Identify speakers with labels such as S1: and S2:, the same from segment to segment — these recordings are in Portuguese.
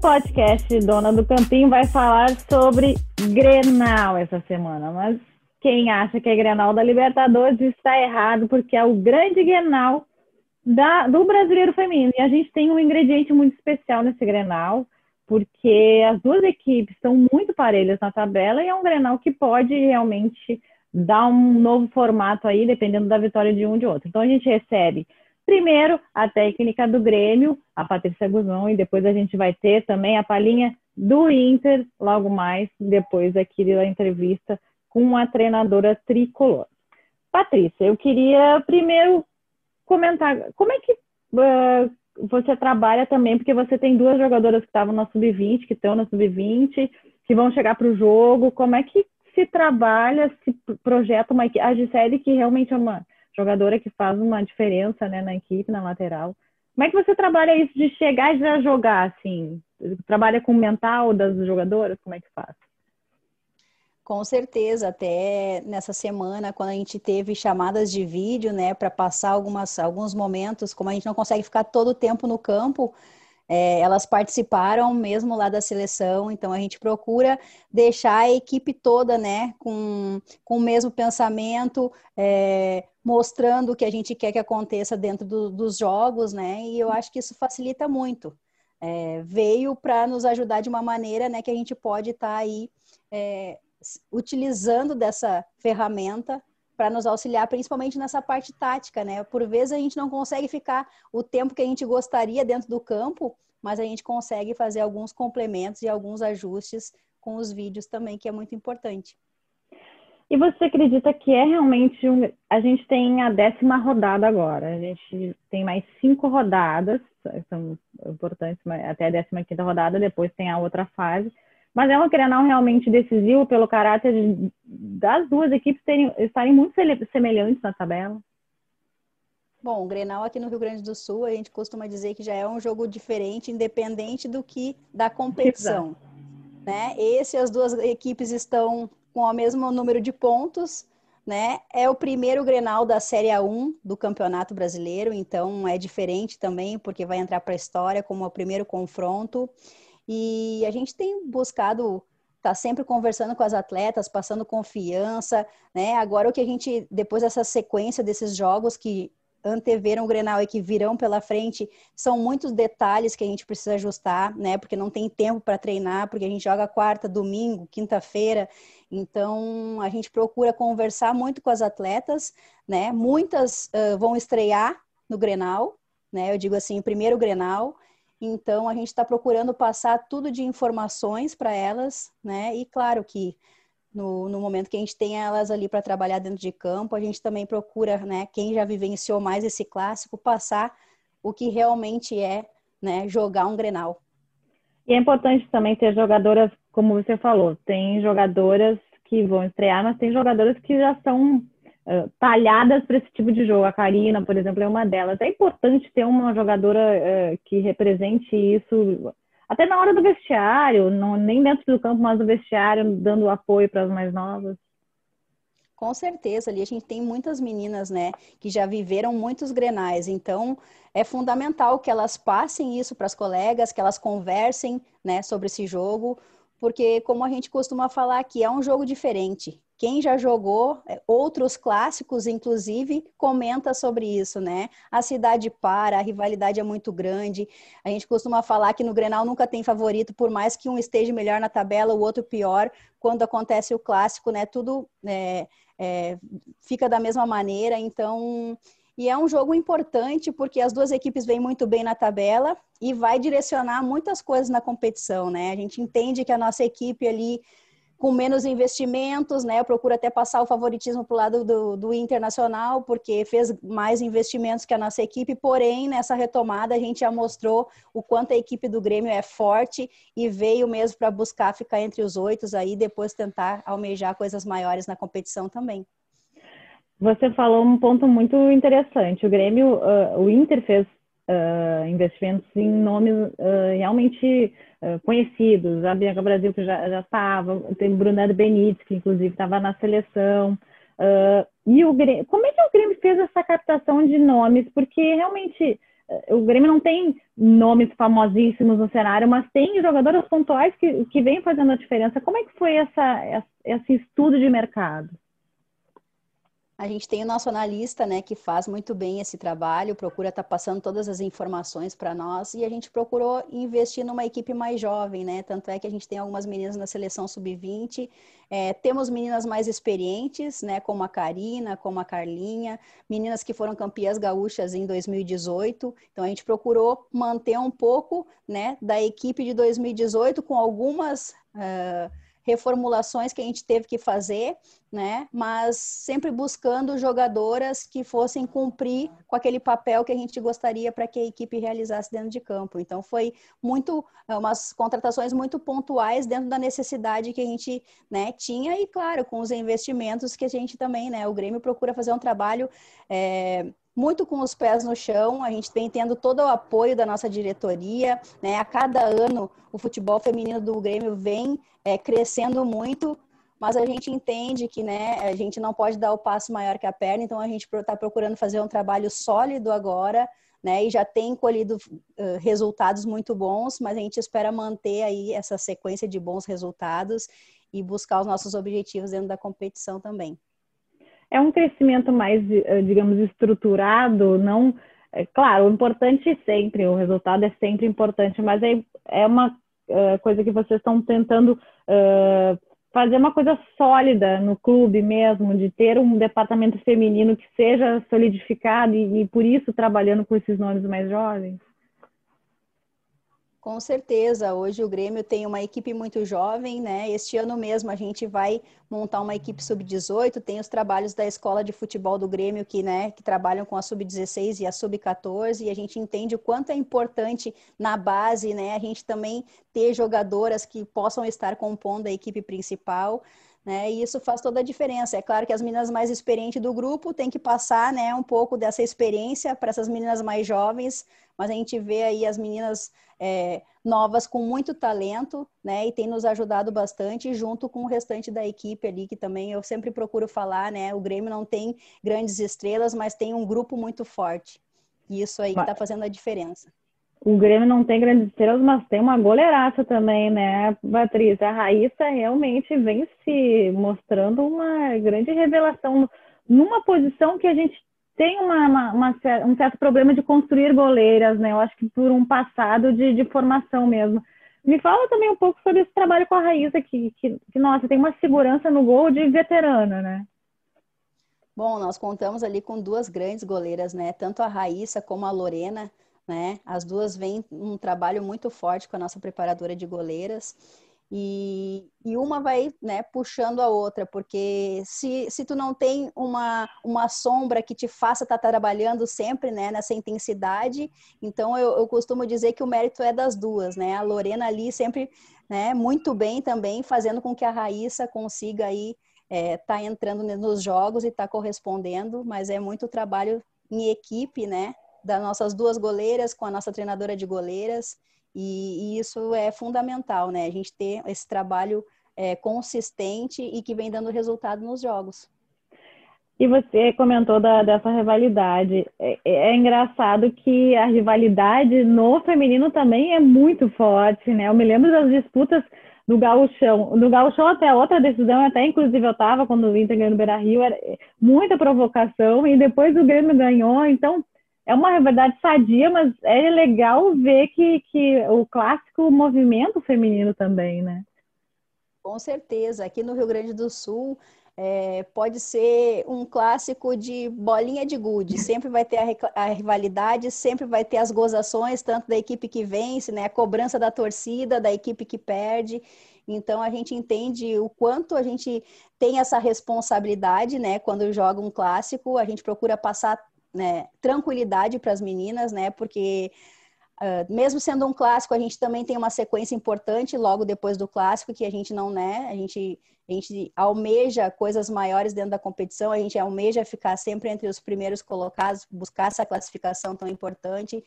S1: podcast Dona do Campinho vai falar sobre Grenal essa semana, mas quem acha que é Grenal da Libertadores está errado, porque é o grande Grenal da, do brasileiro feminino. E a gente tem um ingrediente muito especial nesse Grenal, porque as duas equipes estão muito parelhas na tabela e é um Grenal que pode realmente dar um novo formato aí, dependendo da vitória de um de outro. Então a gente recebe Primeiro, a técnica do Grêmio, a Patrícia Guzmão, e depois a gente vai ter também a palhinha do Inter, logo mais, depois aqui da entrevista com a treinadora tricolor. Patrícia, eu queria primeiro comentar como é que uh, você trabalha também, porque você tem duas jogadoras que estavam na sub-20, que estão na sub-20, que vão chegar para o jogo. Como é que se trabalha, se projeta uma a Gisele, que realmente é uma jogadora que faz uma diferença né, na equipe, na lateral. Como é que você trabalha isso de chegar e já jogar, assim? Trabalha com o mental das jogadoras? Como é que faz?
S2: Com certeza, até nessa semana, quando a gente teve chamadas de vídeo, né, para passar algumas, alguns momentos, como a gente não consegue ficar todo o tempo no campo, é, elas participaram mesmo lá da seleção, então a gente procura deixar a equipe toda, né, com, com o mesmo pensamento, é, mostrando o que a gente quer que aconteça dentro do, dos jogos, né, e eu acho que isso facilita muito. É, veio para nos ajudar de uma maneira, né, que a gente pode estar tá aí é, utilizando dessa ferramenta para nos auxiliar, principalmente nessa parte tática, né? Por vezes a gente não consegue ficar o tempo que a gente gostaria dentro do campo, mas a gente consegue fazer alguns complementos e alguns ajustes com os vídeos também, que é muito importante.
S1: E você acredita que é realmente um... a gente tem a décima rodada agora? A gente tem mais cinco rodadas, são importantes, até a décima quinta rodada, depois tem a outra fase. Mas é um Grenal realmente decisivo pelo caráter de, das duas equipes terem, estarem muito semelhantes na tabela.
S2: Bom, o Grenal aqui no Rio Grande do Sul, a gente costuma dizer que já é um jogo diferente, independente do que da competição. Né? Esse as duas equipes estão com o mesmo número de pontos, né? É o primeiro Grenal da Série A1 do Campeonato Brasileiro, então é diferente também, porque vai entrar para a história como o primeiro confronto. E a gente tem buscado tá sempre conversando com as atletas, passando confiança, né? Agora o que a gente depois dessa sequência desses jogos que anteveram o Grenal e que virão pela frente, são muitos detalhes que a gente precisa ajustar, né? Porque não tem tempo para treinar, porque a gente joga quarta, domingo, quinta-feira. Então, a gente procura conversar muito com as atletas, né? Muitas uh, vão estrear no Grenal, né? Eu digo assim, primeiro Grenal, então, a gente está procurando passar tudo de informações para elas, né? E claro que no, no, momento que a gente tem elas ali para trabalhar dentro de campo, a gente também procura, né? Quem já vivenciou mais esse clássico, passar o que realmente é, né? Jogar um Grenal.
S1: E é importante também ter jogadoras, como você falou, tem jogadoras que vão estrear, mas tem jogadoras que já são talhadas para esse tipo de jogo. A Karina, por exemplo, é uma delas. É importante ter uma jogadora uh, que represente isso, até na hora do vestiário, não, nem dentro do campo, mas no vestiário, dando apoio para as mais novas.
S2: Com certeza, ali a gente tem muitas meninas, né, que já viveram muitos grenais, então é fundamental que elas passem isso para as colegas, que elas conversem, né, sobre esse jogo, porque como a gente costuma falar aqui, é um jogo diferente. Quem já jogou é, outros clássicos, inclusive, comenta sobre isso, né? A cidade para, a rivalidade é muito grande. A gente costuma falar que no Grenal nunca tem favorito, por mais que um esteja melhor na tabela, o outro pior. Quando acontece o clássico, né? Tudo é, é, fica da mesma maneira. Então, e é um jogo importante porque as duas equipes vêm muito bem na tabela e vai direcionar muitas coisas na competição, né? A gente entende que a nossa equipe ali com menos investimentos, né? Eu procuro até passar o favoritismo para o lado do, do internacional, porque fez mais investimentos que a nossa equipe, porém, nessa retomada, a gente já mostrou o quanto a equipe do Grêmio é forte e veio mesmo para buscar ficar entre os oito aí, depois tentar almejar coisas maiores na competição também.
S1: Você falou um ponto muito interessante. O Grêmio, uh, o Inter fez uh, investimentos em nomes uh, realmente conhecidos. A Bianca Brasil, que já, estava, tem Brunello Benítez, que inclusive estava na seleção. e o Grêmio, como é que o Grêmio fez essa captação de nomes? Porque realmente o Grêmio não tem nomes famosíssimos no cenário, mas tem jogadoras pontuais que, que vêm fazendo a diferença. Como é que foi essa, esse estudo de mercado?
S2: A gente tem o nosso analista, né, que faz muito bem esse trabalho, procura estar tá passando todas as informações para nós e a gente procurou investir numa equipe mais jovem, né? Tanto é que a gente tem algumas meninas na seleção sub-20, é, temos meninas mais experientes, né, como a Karina, como a Carlinha, meninas que foram campeãs gaúchas em 2018. Então a gente procurou manter um pouco, né, da equipe de 2018 com algumas uh, reformulações que a gente teve que fazer, né? Mas sempre buscando jogadoras que fossem cumprir com aquele papel que a gente gostaria para que a equipe realizasse dentro de campo. Então foi muito é, umas contratações muito pontuais dentro da necessidade que a gente, né, tinha e claro com os investimentos que a gente também, né? O Grêmio procura fazer um trabalho é, muito com os pés no chão, a gente vem tendo todo o apoio da nossa diretoria, né? A cada ano o futebol feminino do Grêmio vem é, crescendo muito, mas a gente entende que né, a gente não pode dar o passo maior que a perna, então a gente está procurando fazer um trabalho sólido agora, né? E já tem colhido uh, resultados muito bons, mas a gente espera manter aí essa sequência de bons resultados e buscar os nossos objetivos dentro da competição também
S1: é um crescimento mais, eh, digamos, estruturado, não. É, claro, o importante sempre, o resultado é sempre importante, mas é, é uma uh, coisa que vocês estão tentando uh, fazer uma coisa sólida no clube mesmo, de ter um departamento feminino que seja solidificado e, e por isso trabalhando com esses nomes mais jovens.
S2: Com certeza, hoje o Grêmio tem uma equipe muito jovem, né? Este ano mesmo a gente vai montar uma equipe sub-18, tem os trabalhos da escola de futebol do Grêmio que, né, que trabalham com a sub-16 e a sub-14, e a gente entende o quanto é importante na base, né, a gente também ter jogadoras que possam estar compondo a equipe principal. Né? E isso faz toda a diferença. É claro que as meninas mais experientes do grupo têm que passar, né, um pouco dessa experiência para essas meninas mais jovens, mas a gente vê aí as meninas é, novas com muito talento, né, e tem nos ajudado bastante, junto com o restante da equipe ali, que também eu sempre procuro falar, né, o Grêmio não tem grandes estrelas, mas tem um grupo muito forte. E isso aí está fazendo a diferença
S1: o Grêmio não tem grandes estrelas, mas tem uma goleiraça também, né, Patrícia? A Raíssa realmente vem se mostrando uma grande revelação numa posição que a gente tem uma, uma, uma, um certo problema de construir goleiras, né? Eu acho que por um passado de, de formação mesmo. Me fala também um pouco sobre esse trabalho com a Raíssa, que, que, que, nossa, tem uma segurança no gol de veterana, né?
S2: Bom, nós contamos ali com duas grandes goleiras, né? Tanto a Raíssa como a Lorena né? As duas vêm um trabalho muito forte com a nossa preparadora de goleiras. E, e uma vai né, puxando a outra, porque se, se tu não tem uma, uma sombra que te faça estar tá trabalhando sempre né, nessa intensidade, então eu, eu costumo dizer que o mérito é das duas, né? A Lorena ali sempre né, muito bem também, fazendo com que a Raíssa consiga aí é, tá entrando nos jogos e tá correspondendo, mas é muito trabalho em equipe, né? Das nossas duas goleiras com a nossa treinadora de goleiras, e, e isso é fundamental, né? A gente ter esse trabalho é, consistente e que vem dando resultado nos jogos.
S1: E você comentou da, dessa rivalidade. É, é, engraçado que a rivalidade no feminino também é muito forte, né? Eu me lembro das disputas do gauchão. Do gauchão até outra decisão, até inclusive eu estava quando o Inter ganhou no Beira-Rio, era muita provocação, e depois o Grêmio ganhou, então é uma rivalidade sadia, mas é legal ver que, que o clássico movimento feminino também, né?
S2: Com certeza. Aqui no Rio Grande do Sul, é, pode ser um clássico de bolinha de gude. Sempre vai ter a, a, rivalidade, sempre vai ter as gozações, tanto da equipe que vence, né? A cobrança da torcida, da equipe que perde. Então a gente entende o quanto a gente tem essa responsabilidade, né? Quando joga um clássico, a gente procura passar né, tranquilidade para as meninas, né? Porque uh, mesmo sendo um clássico, a gente também tem uma sequência importante logo depois do clássico que a gente não, né? A gente a gente almeja coisas maiores dentro da competição, a gente almeja ficar sempre entre os primeiros colocados, buscar essa classificação tão importante.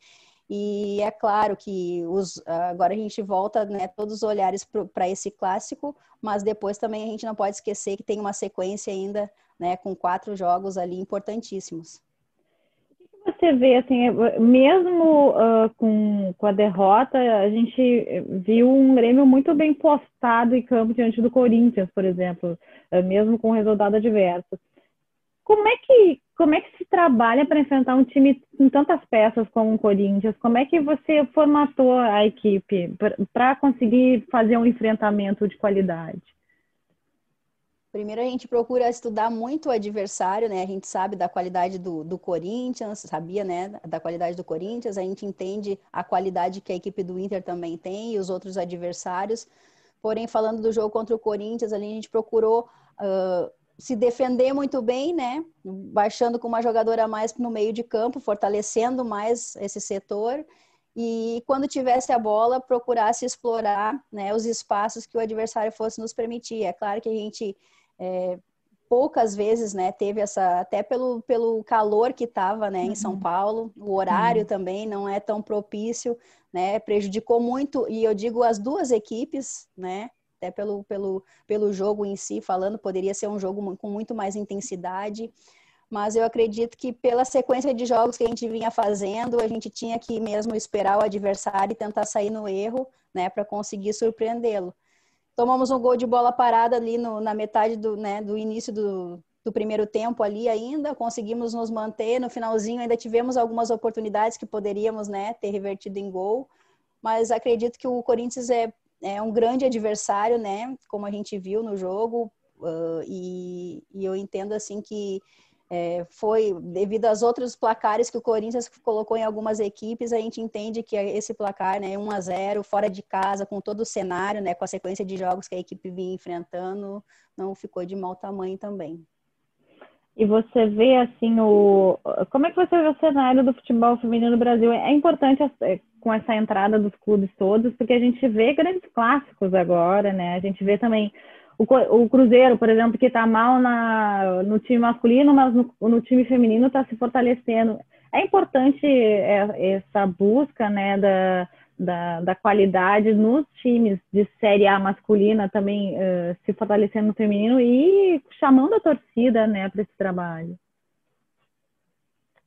S2: E é claro que os, agora a gente volta né, todos os olhares para esse clássico, mas depois também a gente não pode esquecer que tem uma sequência ainda né, com quatro jogos ali importantíssimos
S1: você vê, assim, mesmo uh, com, com a derrota, a gente viu um Grêmio muito bem postado em campo diante do Corinthians, por exemplo, uh, mesmo com resultado adverso. Como é que, como é que se trabalha para enfrentar um time com tantas peças como o Corinthians? Como é que você formatou a equipe para conseguir fazer um enfrentamento de qualidade?
S2: Primeiro a gente procura estudar muito o adversário, né? A gente sabe da qualidade do, do Corinthians, sabia, né? Da qualidade do Corinthians, a gente entende a qualidade que a equipe do Inter também tem e os outros adversários. Porém, falando do jogo contra o Corinthians, ali a gente procurou uh, se defender muito bem, né? Baixando com uma jogadora a mais no meio de campo, fortalecendo mais esse setor e quando tivesse a bola procurasse explorar né, os espaços que o adversário fosse nos permitir. É claro que a gente é, poucas vezes, né, teve essa, até pelo, pelo calor que estava, né, em São uhum. Paulo, o horário uhum. também não é tão propício, né, prejudicou muito, e eu digo as duas equipes, né, até pelo, pelo, pelo jogo em si, falando, poderia ser um jogo com muito mais intensidade, mas eu acredito que pela sequência de jogos que a gente vinha fazendo, a gente tinha que mesmo esperar o adversário e tentar sair no erro, né, para conseguir surpreendê-lo. Tomamos um gol de bola parada ali no, na metade do, né, do início do, do primeiro tempo ali ainda, conseguimos nos manter. No finalzinho ainda tivemos algumas oportunidades que poderíamos né, ter revertido em gol, mas acredito que o Corinthians é, é um grande adversário, né, como a gente viu no jogo, uh, e, e eu entendo assim que é, foi devido aos outros placares que o Corinthians colocou em algumas equipes, a gente entende que esse placar, né, 1 a 0 fora de casa, com todo o cenário, né, com a sequência de jogos que a equipe vinha enfrentando, não ficou de mau tamanho também.
S1: E você vê assim o como é que você vê o cenário do futebol feminino no Brasil? É importante é, com essa entrada dos clubes todos, porque a gente vê grandes clássicos agora, né? A gente vê também o, o Cruzeiro, por exemplo, que está mal na, no time masculino, mas no, no time feminino está se fortalecendo. É importante é, essa busca né, da, da, da, qualidade nos times de Série A masculina também uh, se fortalecendo no feminino e chamando a torcida né, para esse trabalho.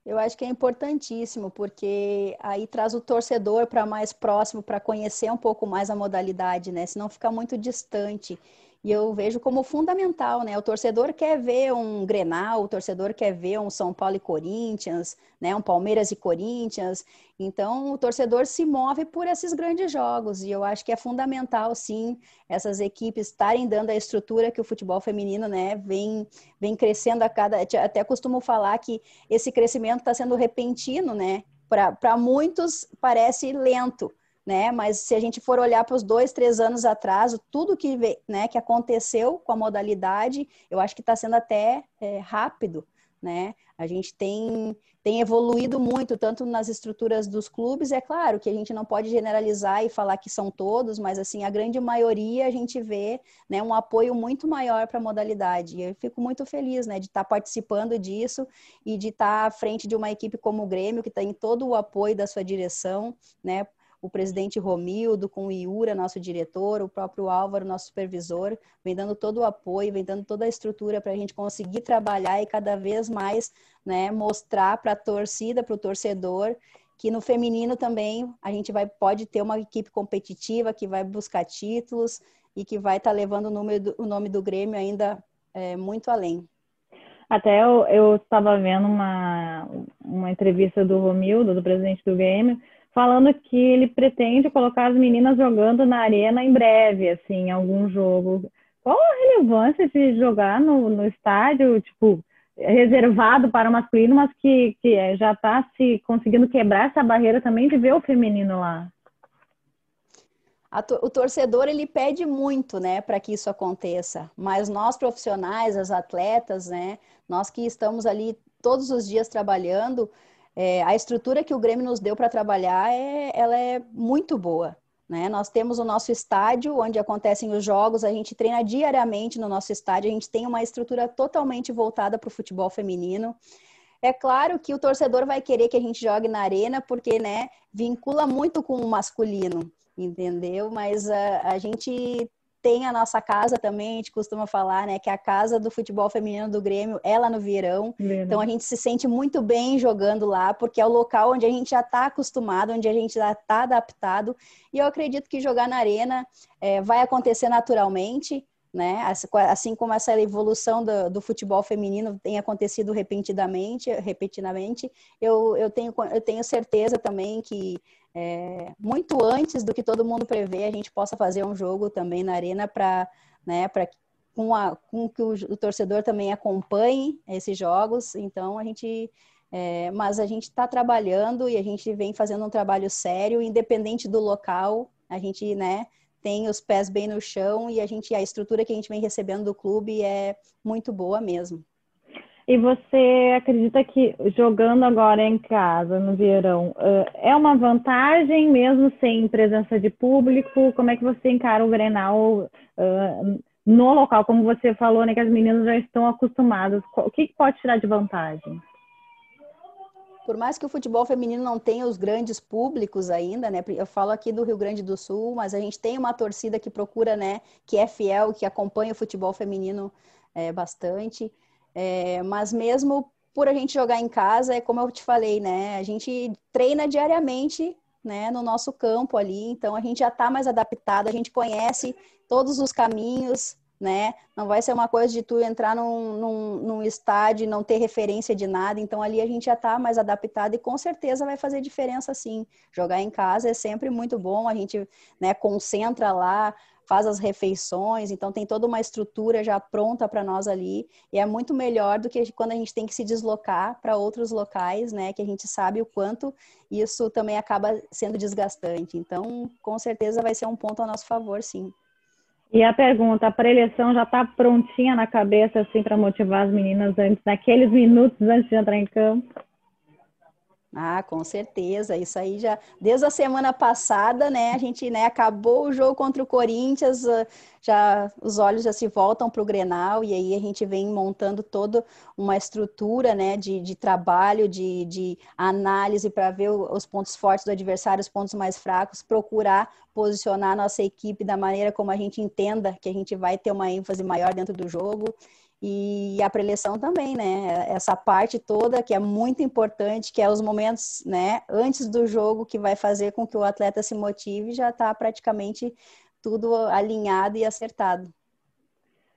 S2: Eu acho que é importantíssimo, porque aí traz o torcedor para mais próximo, para conhecer um pouco mais a modalidade, né? Senão fica muito distante. E eu vejo como fundamental, né? O torcedor quer ver um Grenal, o torcedor quer ver um São Paulo e Corinthians, né? Um Palmeiras e Corinthians. Então, o torcedor se move por esses grandes jogos. E eu acho que é fundamental, sim, essas equipes estarem dando a estrutura que o futebol feminino, né? Vem, vem crescendo a cada. Até costumo falar que esse crescimento está sendo repentino, né? Para muitos parece lento né? Mas se a gente for olhar para os dois, três anos atrás, tudo que, né, que aconteceu com a modalidade, eu acho que está sendo até é, rápido, né? A gente tem, tem evoluído muito, tanto nas estruturas dos clubes, é claro que a gente não pode generalizar e falar que são todos, mas assim, a grande maioria a gente vê né, um apoio muito maior para a modalidade. E eu fico muito feliz né, de estar tá participando disso e de estar tá à frente de uma equipe como o Grêmio, que tem todo o apoio da sua direção, né? O presidente Romildo, com o Iura, nosso diretor, o próprio Álvaro, nosso supervisor, vem dando todo o apoio, vem dando toda a estrutura para a gente conseguir trabalhar e cada vez mais né, mostrar para a torcida, para o torcedor, que no feminino também a gente vai, pode ter uma equipe competitiva que vai buscar títulos e que vai estar tá levando o, nome do, o nome do Grêmio ainda é, muito além.
S1: Até eu, estava vendo uma, uma entrevista do Romildo, do presidente do Grêmio, falando que ele pretende colocar as meninas jogando na arena em breve, assim, algum jogo. Qual a relevância de jogar no, no estádio, tipo, reservado para o masculino, mas que, que já está se conseguindo quebrar essa barreira também de ver o feminino lá?
S2: o torcedor ele pede muito, né, para que isso aconteça. Mas nós profissionais, as atletas, né, nós que estamos ali todos os dias trabalhando, é, a estrutura que o Grêmio nos deu para trabalhar é, ela é muito boa. Né? Nós temos o nosso estádio, onde acontecem os jogos, a gente treina diariamente no nosso estádio, a gente tem uma estrutura totalmente voltada para o futebol feminino. É claro que o torcedor vai querer que a gente jogue na arena, porque né, vincula muito com o masculino, entendeu? Mas a, a gente tem a nossa casa também, a gente costuma falar, né, que é a casa do futebol feminino do Grêmio é lá no Vieirão. Então a gente se sente muito bem jogando lá, porque é o local onde a gente já está acostumado, onde a gente já está adaptado. E eu acredito que jogar na arena é, vai acontecer naturalmente. Né? Assim como essa evolução do, do, futebol feminino tem acontecido repentinamente, repentinamente eu, eu, tenho, eu tenho certeza também que é, muito antes do que todo mundo prevê, a gente possa fazer um jogo também na arena para né, com, a, com que o, o, torcedor também acompanhe esses jogos. Então a gente é, mas a gente está trabalhando e a gente vem fazendo um trabalho sério, independente do local. A gente, né, tem os pés bem no chão e a gente a estrutura que a gente vem recebendo do clube é muito boa mesmo.
S1: E você acredita que jogando agora em casa, no verão, é uma vantagem mesmo sem presença de público? Como é que você encara o Grenal no local? Como você falou, né, que as meninas já estão acostumadas. O que pode tirar de vantagem?
S2: Por mais que o futebol feminino não tenha os grandes públicos ainda, né? Eu falo aqui do Rio Grande do Sul, mas a gente tem uma torcida que procura, né? Que é fiel, que acompanha o futebol feminino é, bastante. É, mas mesmo por a gente jogar em casa, é como eu te falei, né? A gente treina diariamente, né, no nosso campo ali, então a gente já está mais adaptado, a gente conhece todos os caminhos, né? Não vai ser uma coisa de tu entrar num, num, num estádio e não ter referência de nada, então ali a gente já está mais adaptado e com certeza vai fazer diferença sim. Jogar em casa é sempre muito bom, a gente né, concentra lá, faz as refeições, então tem toda uma estrutura já pronta para nós ali, e é muito melhor do que quando a gente tem que se deslocar para outros locais, né, que a gente sabe o quanto isso também acaba sendo desgastante. Então, com certeza vai ser um ponto a nosso favor, sim.
S1: E a pergunta, a preleção já está prontinha na cabeça, assim, para motivar as meninas antes, naqueles minutos antes de entrar em campo?
S2: Ah, com certeza. Isso aí já desde a semana passada, né? A gente né, acabou o jogo contra o Corinthians, ah, já os olhos já se voltam para o Grenal e aí a gente vem montando toda uma estrutura, né, de, de trabalho, de, de análise para ver os pontos fortes do adversário, os pontos mais fracos, procurar posicionar a nossa equipe da maneira como a gente entenda que a gente vai ter uma ênfase maior dentro do jogo e a preleção também, né? Essa parte toda que é muito importante, que é os momentos, né, antes do jogo que vai fazer com que o atleta se motive, já está praticamente tudo alinhado e acertado.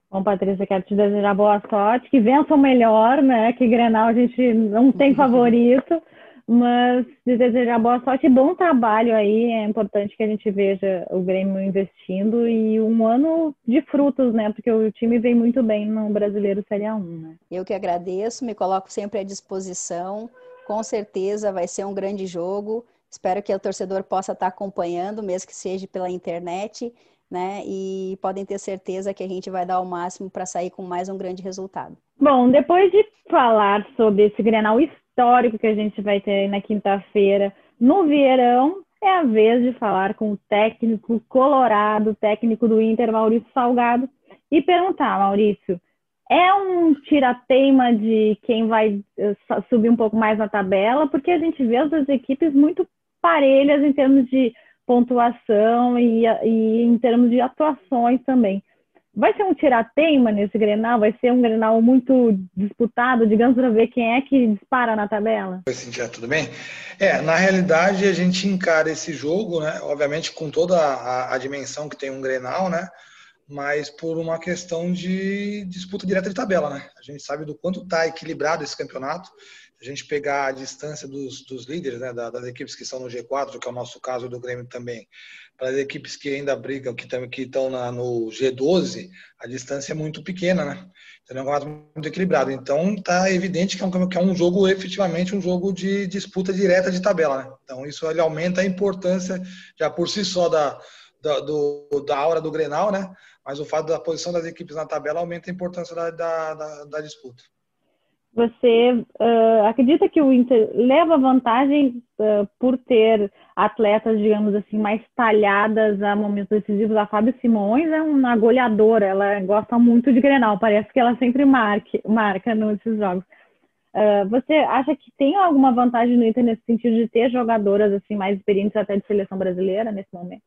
S1: Bom, Patrícia, quero te desejar boa sorte, que vença o melhor, né? Que Grenal a gente não tem favorito. Mas de desejar boa sorte e bom trabalho aí. É importante que a gente veja o Grêmio investindo e um ano de frutos, né? Porque o time vem muito bem no Brasileiro Série A1, né?
S2: Eu que agradeço, me coloco sempre à disposição. Com certeza vai ser um grande jogo. Espero que o torcedor possa estar acompanhando, mesmo que seja pela internet, né? E podem ter certeza que a gente vai dar o máximo para sair com mais um grande resultado.
S1: Bom, depois de falar sobre esse Grenal histórico, histórico que a gente vai ter na quinta-feira no Vieirão, é a vez de falar com o técnico colorado, técnico do Inter, Maurício Salgado, e perguntar, Maurício, é um tirateima de quem vai eh, subir um pouco mais na tabela, porque a gente vê as equipes muito parelhas em termos de pontuação e, e em termos de atuações também. Vai ser um tirateima nesse Grenal? Vai ser um Grenal muito disputado, digamos, para ver quem é que dispara na tabela?
S3: Oi, Cintia, tudo bem? É, na realidade, a gente encara esse jogo, né? Obviamente, com toda a, a dimensão que tem um Grenal, né? Mas por uma questão de disputa direta de tabela, né? A gente sabe do quanto está equilibrado esse campeonato a gente pegar a distância dos, dos líderes, né, das equipes que estão no G4, que é o nosso caso do Grêmio também, para as equipes que ainda brigam, que, estão no G12, a distância é muito pequena, né? Então é um campeonato muito equilibrado. Então está evidente que é, um, que é um jogo efetivamente um jogo de disputa direta de tabela, né? Então isso ele aumenta a importância já por si só da, da, do, da aura do Grenal, né? Mas o fato da posição das equipes na tabela aumenta a importância da, da, da, da disputa.
S1: Você uh, acredita que o Inter leva vantagem uh, por ter atletas, digamos assim, mais talhadas a momentos decisivos? A Fábio Simões é uma goleadora, ela gosta muito de Grenal, parece que ela sempre marque, marca nesses jogos. Uh, você acha que tem alguma vantagem no Inter nesse sentido de ter jogadoras assim mais experientes até de seleção brasileira nesse momento?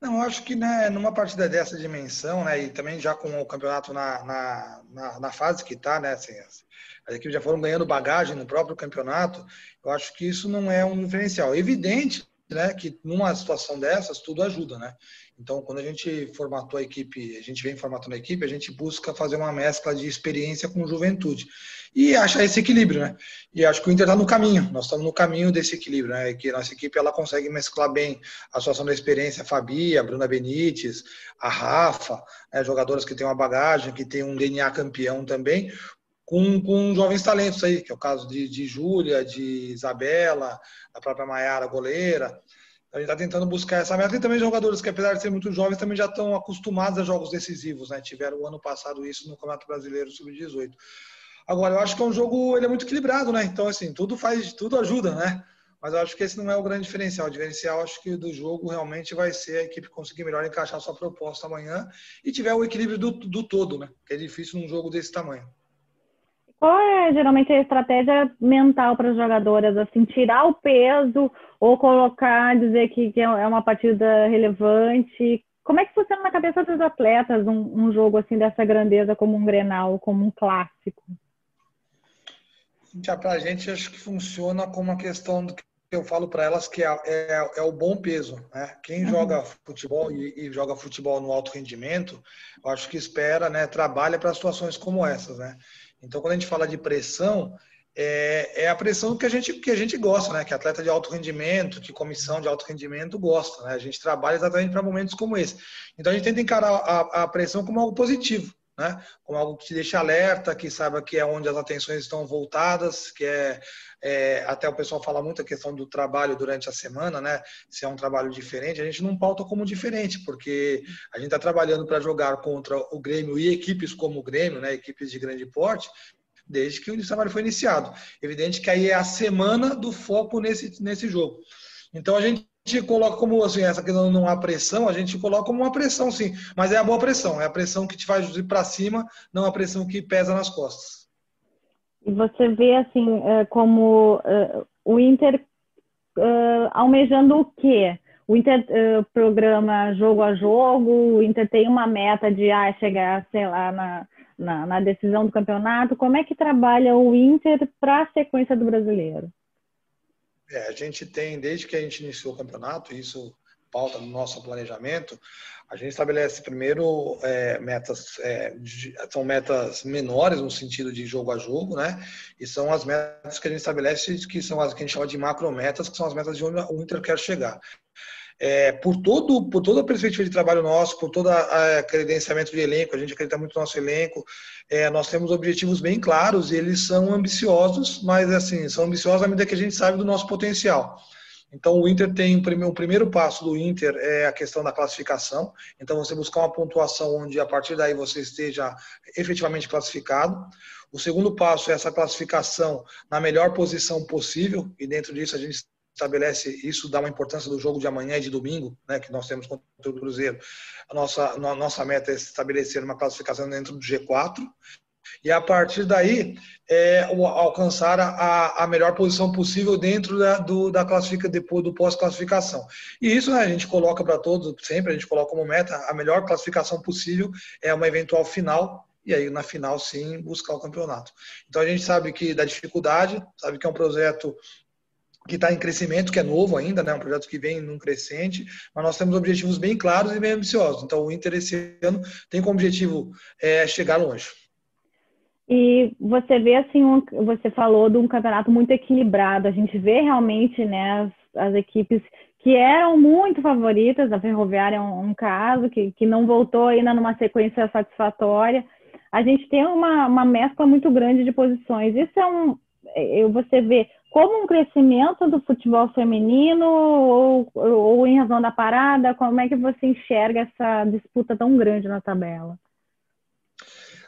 S3: Não, acho que né, numa partida dessa dimensão, né, e também já com o campeonato na, na, na, na fase que está, né, assim, as, as, equipes já foram ganhando bagagem no próprio campeonato, eu acho que isso não é um diferencial. Evidente né, que numa situação dessas tudo ajuda, né? Então, quando a gente formatou a equipe, a gente vem formatando a equipe, a gente busca fazer uma mescla de experiência com juventude e achar esse equilíbrio, né? E acho que o Inter está no caminho, nós estamos no caminho desse equilíbrio, né? Que nossa equipe ela consegue mesclar bem a situação da experiência, a Fabi, a Bruna Benites, a Rafa, né? jogadoras que têm uma bagagem, que têm um DNA campeão também, com, com jovens talentos aí, que é o caso de, de Júlia, de Isabela, a própria Maiara, goleira. A gente está tentando buscar essa meta e também jogadores que, apesar de serem muito jovens, também já estão acostumados a jogos decisivos, né? Tiveram o ano passado isso no Campeonato Brasileiro Sub-18. Agora, eu acho que é um jogo, ele é muito equilibrado, né? Então, assim, tudo faz, tudo ajuda, né? Mas eu acho que esse não é o grande diferencial. O diferencial, acho que do jogo realmente vai ser a equipe conseguir melhor encaixar sua proposta amanhã e tiver o equilíbrio do, do todo, né? Que é difícil num jogo desse tamanho.
S1: Qual é geralmente a estratégia mental para as jogadoras? Assim, tirar o peso ou colocar, dizer que, que é uma partida relevante? Como é que funciona na cabeça dos atletas um, um jogo assim dessa grandeza como um Grenal, como um clássico?
S3: Para a gente, acho que funciona como uma questão do que eu falo para elas, que é, é, é, o bom peso. Né? Quem uhum. joga futebol e, e, joga futebol no alto rendimento, eu acho que espera, né, trabalha para situações como essas. Né? Então, quando a gente fala de pressão, é, é, a pressão que a gente que a gente gosta, né? Que atleta de alto rendimento, que comissão de alto rendimento gosta, né? A gente trabalha exatamente para momentos como esse. Então a gente tenta encarar a, a, pressão como algo positivo, né? Como algo que te deixa alerta, que saiba que é onde as atenções estão voltadas, que é, é até o pessoal fala muito a questão do trabalho durante a semana, né? Se é um trabalho diferente, a gente não pauta como diferente, porque a gente está trabalhando para jogar contra o Grêmio e equipes como o Grêmio, né? Equipes de grande porte, desde que o trabalho foi iniciado. Evidente que aí é a semana do foco nesse, nesse jogo. Então a gente coloca como assim, essa questão não há pressão, a gente coloca como uma pressão, sim. Mas é a boa pressão, é a pressão que te faz ir para cima, não a pressão que pesa nas costas.
S1: E você vê assim é, como uh, o Inter uh, almejando o quê? O Inter programa jogo a jogo, o Inter tem uma meta de ah, chegar, sei lá, na, na, na decisão do campeonato. Como é que trabalha o Inter para a sequência do brasileiro?
S3: É, a gente tem, desde que a gente iniciou o campeonato, isso pauta no nosso planejamento, a gente estabelece primeiro é, metas, é, de, são metas menores no sentido de jogo a jogo, né? E são as metas que a gente estabelece, que são as que a gente chama de macrometas, que são as metas de onde o Inter quer chegar. É, por, todo, por toda a perspectiva de trabalho nosso, por todo o credenciamento de elenco, a gente acredita muito no nosso elenco, é, nós temos objetivos bem claros e eles são ambiciosos, mas assim, são ambiciosos à medida que a gente sabe do nosso potencial. Então, o Inter tem o primeiro passo do Inter é a questão da classificação. Então, você buscar uma pontuação onde a partir daí você esteja efetivamente classificado. O segundo passo é essa classificação na melhor posição possível, e dentro disso a gente estabelece isso dá uma importância do jogo de amanhã e de domingo, né, que nós temos contra o Cruzeiro. A nossa nossa meta é estabelecer uma classificação dentro do G4 e a partir daí é, alcançar a, a melhor posição possível dentro da, do, da classifica depois do pós-classificação. E isso né, a gente coloca para todos, sempre a gente coloca como meta a melhor classificação possível é uma eventual final e aí na final sim buscar o campeonato. Então a gente sabe que da dificuldade, sabe que é um projeto que está em crescimento, que é novo ainda, né? um projeto que vem num crescente, mas nós temos objetivos bem claros e bem ambiciosos. Então, o Inter esse ano tem como objetivo é, chegar longe.
S1: E você vê assim, um, você falou de um campeonato muito equilibrado. A gente vê realmente né, as, as equipes que eram muito favoritas, a Ferroviária é um, um, caso que, que não voltou ainda numa sequência satisfatória. A gente tem uma, uma mescla muito grande de posições. Isso é um. É, você vê como um crescimento do futebol feminino ou, ou em razão da parada? Como é que você enxerga essa disputa tão grande na tabela?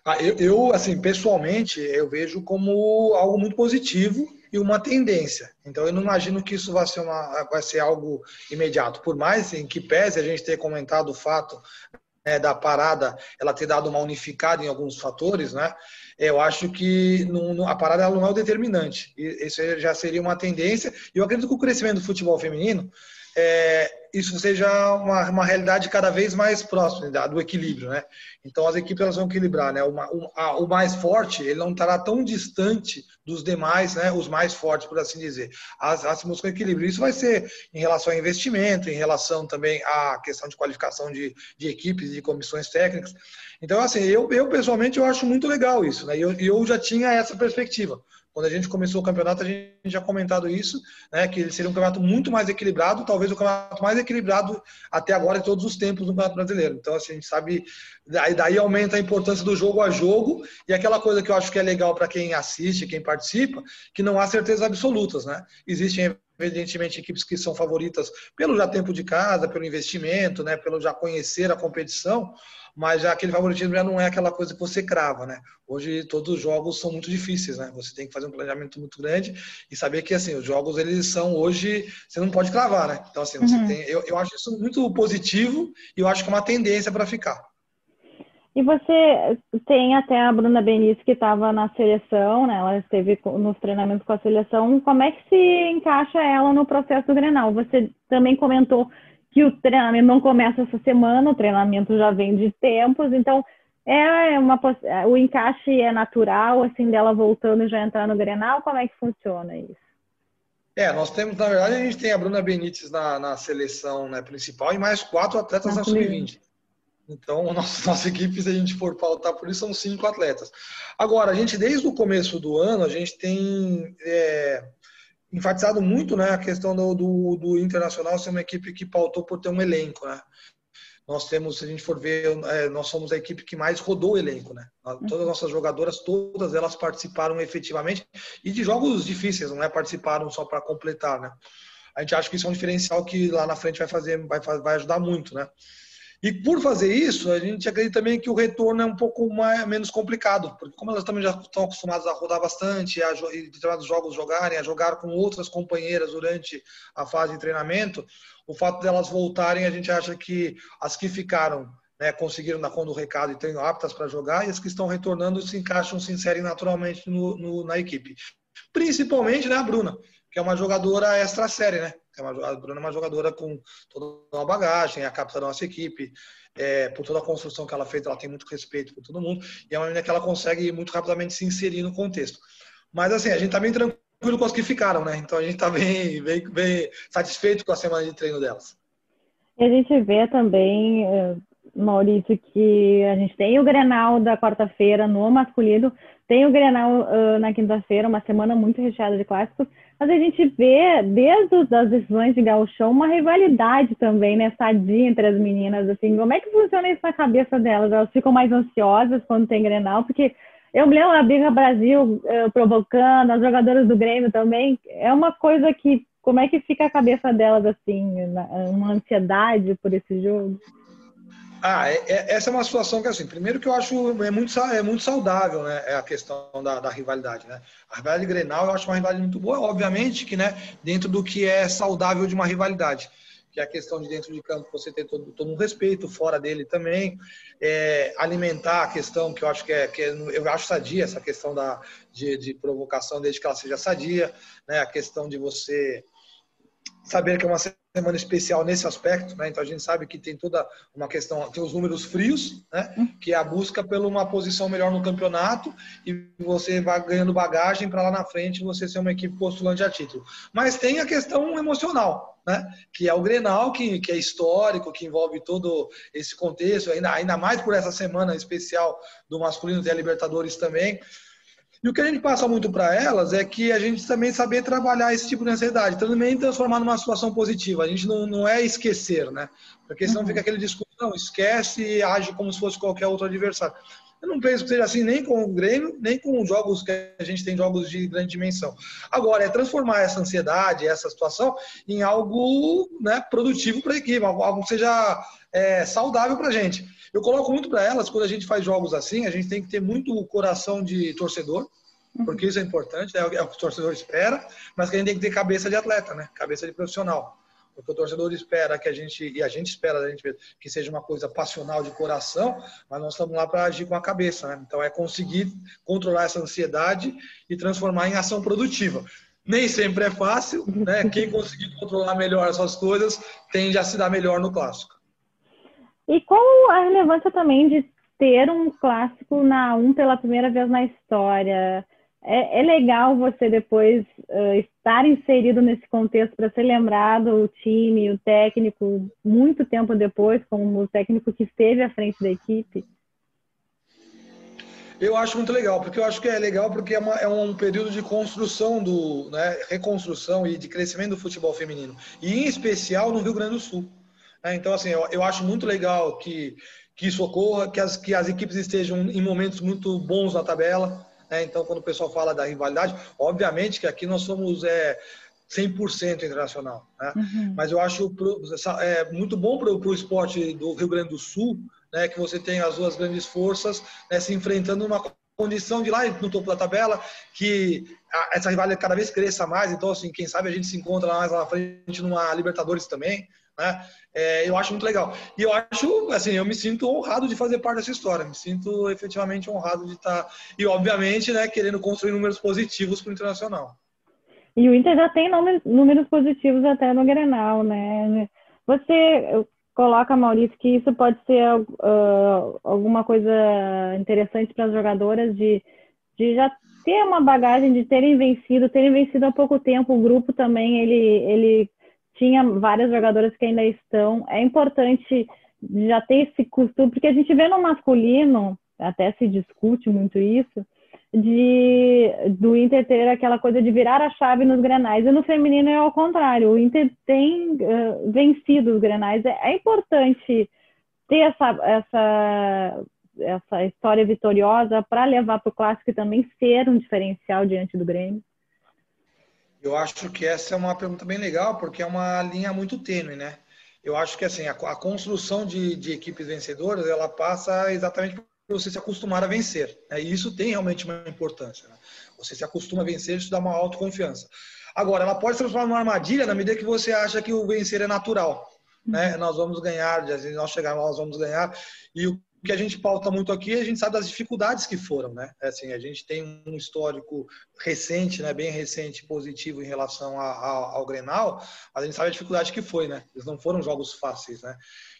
S3: Ah, eu, eu, assim, pessoalmente, eu vejo como algo muito positivo e uma tendência. Então, eu não imagino que isso vai ser, uma, vai ser algo imediato. Por mais em que pese a gente ter comentado o fato né, da parada, ela ter dado uma unificada em alguns fatores, né? Eu acho que não, a parada não é o determinante. Isso já seria uma tendência. E eu acredito que o crescimento do futebol feminino, é, isso seja uma, uma realidade cada vez mais próxima né, do equilíbrio, né? Então as equipes elas vão equilibrar, né? O, o, a, o mais forte ele não estará tão distante dos demais, né? Os mais fortes, por assim dizer. As, as buscam equilíbrio. Isso vai ser em relação ao investimento, em relação também à questão de qualificação de, de equipes, de comissões técnicas. Então, assim, eu, eu pessoalmente eu acho muito legal isso, né? E eu, eu já tinha essa perspectiva. Quando a gente começou o campeonato, a gente já comentado isso, né, que ele seria um campeonato muito mais equilibrado, talvez o campeonato mais equilibrado até agora de todos os tempos no Campeonato Brasileiro. Então, assim, a gente sabe, daí, daí aumenta a importância do jogo a jogo e aquela coisa que eu acho que é legal para quem assiste, quem participa, que não há certezas absolutas, né? Existem evidentemente equipes que são favoritas pelo já tempo de casa, pelo investimento, né, pelo já conhecer a competição, mas já aquele favoritismo já não é aquela coisa que você crava, né? Hoje todos os jogos são muito difíceis, né? Você tem que fazer um planejamento muito grande e saber que assim os jogos eles são hoje você não pode cravar, né? Então assim você uhum. tem, eu, eu acho isso muito positivo e eu acho que é uma tendência para ficar.
S1: E você tem até a Bruna Benício que estava na seleção, né? Ela esteve nos treinamentos com a seleção. Como é que se encaixa ela no processo do Grenal? Você também comentou que o treinamento não começa essa semana, o treinamento já vem de tempos, então é uma o encaixe é natural, assim, dela voltando e já entrar no Grenal, como é que funciona isso?
S3: É, nós temos, na verdade, a gente tem a Bruna Benítez na, na seleção né, principal e mais quatro atletas na, na sub-20. Então, nossa, nossa equipe, se a gente for pautar por isso, são cinco atletas. Agora, a gente, desde o começo do ano, a gente tem é, enfatizado muito né, a questão do, do, do, Internacional ser uma equipe que pautou por ter um elenco. Né? Nós temos, se a gente for ver, é, nós somos a equipe que mais rodou o elenco. Né? Todas as nossas jogadoras, todas elas participaram efetivamente e de jogos difíceis, não é participaram só para completar. Né? A gente acha que isso é um diferediferencial que lá na frente vai fazer, vai, vai ajudar muito. Né? E por fazer isso, a gente acredita também que o retorno é um pouco mais, menos complicado, porque como elas também já estão acostumadas a rodar bastante, a em determinados jogos jogarem, a jogar com outras companheiras durante a fase de treinamento, o fato delas voltarem, a gente acha que as que ficaram né, conseguiram dar conta do recado e estão aptas para jogar, e as que estão retornando se encaixam, se inserem naturalmente no, no, na equipe. Principalmente né, a Bruna, que é uma jogadora extra série, né? É uma, a Bruna é uma jogadora com toda uma bagagem, é a capitã da nossa equipe, é, por toda a construção que ela fez, ela tem muito respeito por todo mundo, e é uma menina que ela consegue muito rapidamente se inserir no contexto. Mas assim, a gente tá bem tranquilo com as que ficaram, né? Então a gente tá bem, bem, bem satisfeito com a semana de treino delas.
S1: E a gente vê também, eh, Maurício, que a gente tem o Grenal da quarta-feira no masculino, tem o Grenal uh, na quinta-feira, uma semana muito recheada de clássicos, mas a gente vê, desde as decisões de gauchão, uma rivalidade também, né, sadia entre as meninas, assim, como é que funciona isso na cabeça delas? Elas ficam mais ansiosas quando tem Grenal, porque eu me lembro a Briga Brasil uh, provocando, as jogadoras do Grêmio também, é uma coisa que, como é que fica a cabeça delas, assim, uma ansiedade por esse jogo?
S3: Ah, é, é, essa é uma situação que, assim, primeiro que eu acho é muito, é muito saudável, né? É a questão da, da rivalidade, né? A rivalidade Grenal eu acho uma rivalidade muito boa, obviamente que, né, dentro do que é saudável de uma rivalidade, que é a questão de dentro de campo você ter todo, todo um respeito, fora dele também, é, alimentar a questão que eu acho que é, que é, eu acho sadia, essa questão da, de, de provocação, desde que ela seja sadia, né? A questão de você saber que é uma semana especial nesse aspecto, né? Então a gente sabe que tem toda uma questão, tem os números frios, né? Uhum. Que é a busca por uma posição melhor no campeonato e você vai ganhando bagagem para lá na frente você ser uma equipe postulante a título. Mas tem a questão emocional, né? Que é o Grenal, que, que é histórico, que envolve todo esse contexto, ainda, ainda mais por essa semana especial do masculino, tem a Libertadores também. E o que a gente passa muito para elas é que a gente também saber trabalhar esse tipo de ansiedade, também transformar numa situação positiva. A gente não, não é esquecer, né? Porque senão uhum. fica aquele discurso, não, esquece e age como se fosse qualquer outro adversário. Eu não penso que seja assim nem com o Grêmio, nem com jogos que a gente tem jogos de grande dimensão. Agora, é transformar essa ansiedade, essa situação, em algo né, produtivo para a equipe, algo que seja é, saudável para a gente. Eu coloco muito para elas, quando a gente faz jogos assim, a gente tem que ter muito coração de torcedor, uhum. porque isso é importante, é o que o torcedor espera, mas que a gente tem que ter cabeça de atleta, né? cabeça de profissional. Porque o torcedor espera que a gente, e a gente espera da gente que seja uma coisa passional de coração, mas nós estamos lá para agir com a cabeça. Né? Então é conseguir controlar essa ansiedade e transformar em ação produtiva. Nem sempre é fácil, né? Quem conseguir controlar melhor essas coisas tende a se dar melhor no clássico.
S1: E qual a relevância também de ter um clássico na 1 pela primeira vez na história? É, é legal você depois uh, estar inserido nesse contexto para ser lembrado o time, o técnico, muito tempo depois, como o técnico que esteve à frente da equipe?
S3: Eu acho muito legal, porque eu acho que é legal porque é, uma, é um período de construção do, né, reconstrução e de crescimento do futebol feminino, e em especial no Rio Grande do Sul. É, então, assim, eu, eu acho muito legal que, que isso ocorra, que as, que as equipes estejam em momentos muito bons na tabela. Né? Então, quando o pessoal fala da rivalidade, obviamente que aqui nós somos é, 100% internacional. Né? Uhum. Mas eu acho pro, é, muito bom para o esporte do Rio Grande do Sul né, que você tem as duas grandes forças né, se enfrentando numa condição de lá no topo da tabela, que a, essa rivalidade cada vez cresça mais. Então, assim, quem sabe a gente se encontra mais lá na frente numa Libertadores também. Né? É, eu acho muito legal. E eu acho, assim, eu me sinto honrado de fazer parte dessa história. Me sinto efetivamente honrado de estar. E, obviamente, né, querendo construir números positivos para o Internacional.
S1: E o Inter já tem números positivos até no Grenal, né? Você coloca, Maurício, que isso pode ser uh, alguma coisa interessante para as jogadoras de, de já ter uma bagagem de terem vencido, terem vencido há pouco tempo. O grupo também, ele, ele tinha várias jogadoras que ainda estão. É importante já ter esse costume, porque a gente vê no masculino, até se discute muito isso, de do Inter ter aquela coisa de virar a chave nos grenais. E no feminino é ao contrário. O Inter tem uh, vencido os grenais. É, é, importante ter essa, essa, essa história vitoriosa para levar para o clássico e também ser um diferencial diante do Grêmio.
S3: Eu acho que essa é uma pergunta bem legal, porque é uma linha muito tênue, né? Eu acho que assim a, a construção de, de equipes vencedoras ela passa exatamente você se acostumar a vencer. Né? E isso tem realmente uma importância. Né? Você se acostuma a vencer, isso dá uma autoconfiança. Agora, ela pode se transformar numa armadilha na medida que você acha que o vencer é natural. Né? Nós vamos ganhar, às vezes nós chegarmos, nós vamos ganhar. E o que a gente pauta muito aqui, a gente sabe das dificuldades que foram, né? É assim, a gente tem um histórico recente, né, bem recente, positivo em relação a, a, ao Grenal, a gente sabe a dificuldade que foi, né? Eles não foram jogos fáceis, né?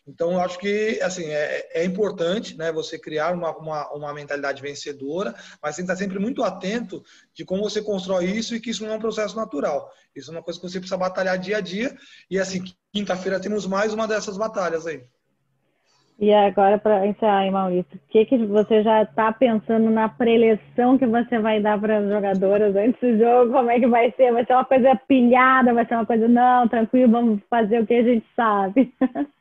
S3: Então, eu acho que assim é, é importante né, você criar uma, uma, uma, mentalidade vencedora, mas tem que estar sempre muito atento de como você constrói isso e que isso não é um processo natural. Isso é uma coisa que você precisa batalhar dia a dia. E assim, quinta-feira temos mais uma dessas batalhas aí.
S1: E agora, para encerrar, Maurício, o que, que você já está pensando na preleção que você vai dar para as jogadoras antes do jogo? Como é que vai ser? Vai ser uma coisa pilhada? Vai ser uma coisa, não, tranquilo, vamos fazer o que a gente sabe?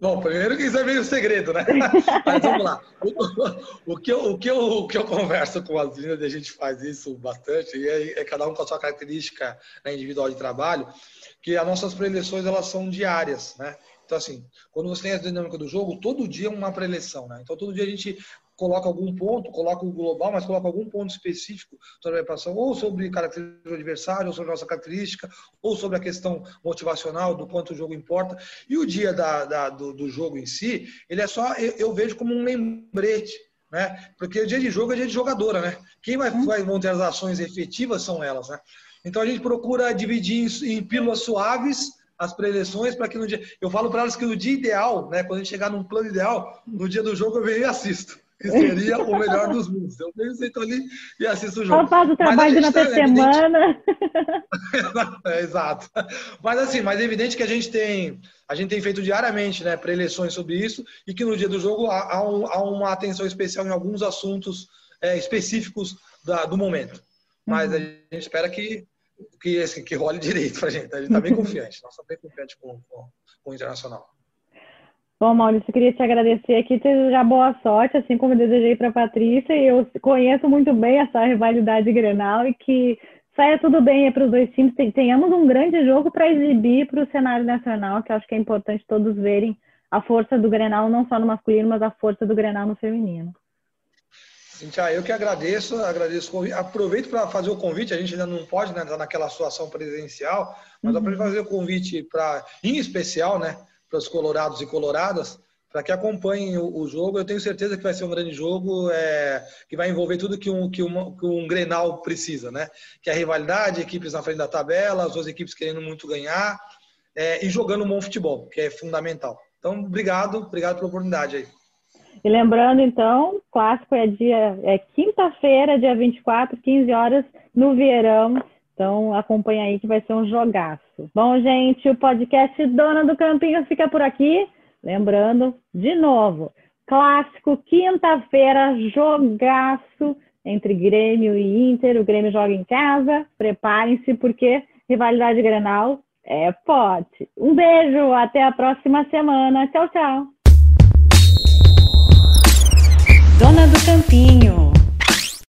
S3: Bom, primeiro que isso é meio segredo, né? Mas vamos lá. O, o, que eu, o, que eu, o que eu converso com as meninas, a gente faz isso bastante, e é, é, cada um com a sua característica né, individual de trabalho, que as nossas preleções elas são diárias, né? Então, assim, quando você tem a dinâmica do jogo, todo dia é uma preleção, né? Então, todo dia a gente coloca algum ponto, coloca o global, mas coloca algum ponto específico sobre a preparação, ou sobre característica do adversário, ou sobre nossa característica, ou sobre a questão motivacional, do quanto o jogo importa. E o dia da, da, do, do, jogo em si, ele é só, eu, eu, vejo como um lembrete, né? Porque o dia de jogo é dia de jogadora, né? Quem vai, vai vão ter as ações efetivas são elas, né? Então a gente procura dividir em, em pílulas suaves as preleções para que no dia. Eu falo para elas que no dia ideal, né? Quando a gente chegar num plano ideal, no dia do jogo eu venho e assisto que seria o melhor dos mundos. Eu venho, sento ali e assisto o jogo.
S1: Só faz o trabalho durante a semana.
S3: é, exato. Mas assim, mas é evidente que a gente tem, a gente tem feito diariamente, né, preleções sobre isso e que no dia do jogo há, há, um, há uma atenção especial em alguns assuntos é, específicos da, do momento. Mas uhum. a gente espera que que, assim, que role direito para a gente. A gente está bem confiante. Nós estamos bem confiantes com, com, com o Internacional.
S1: Bom, Maurício, eu queria te agradecer aqui, desejar boa sorte, assim como desejei para a Patrícia. Eu conheço muito bem essa rivalidade Grenal e que saia tudo bem para os dois times, tenhamos um grande jogo para exibir para o cenário nacional, que acho que é importante todos verem a força do Grenal, não só no masculino, mas a força do Grenal no feminino.
S3: Cintia, eu que agradeço, agradeço o convite. Aproveito para fazer o convite, a gente ainda não pode né, estar naquela situação presencial, mas uhum. aproveito para fazer o convite para, em especial, né, para os colorados e coloradas, para que acompanhem o, o, jogo. Eu tenho certeza que vai ser um grande jogo, é, que vai envolver tudo que um, que, um, que um Grenal precisa, né? Que é a rivalidade, equipes na frente da tabela, as duas equipes querendo muito ganhar é, e jogando um bom futebol, que é fundamental. Então, obrigado, obrigado pela oportunidade aí.
S1: E lembrando, então, clássico é dia é quinta-feira, dia 24, 15 horas, no Vieirão. Então, acompanha aí que vai ser um jogaço. Bom, gente, o podcast Dona do Campinho fica por aqui. Lembrando, de novo, clássico, quinta-feira, jogaço entre Grêmio e Inter. O Grêmio joga em casa. Preparem-se, porque rivalidade Grenal é forte. Um beijo, até a próxima semana. Tchau, tchau.
S4: Dona do Campinho.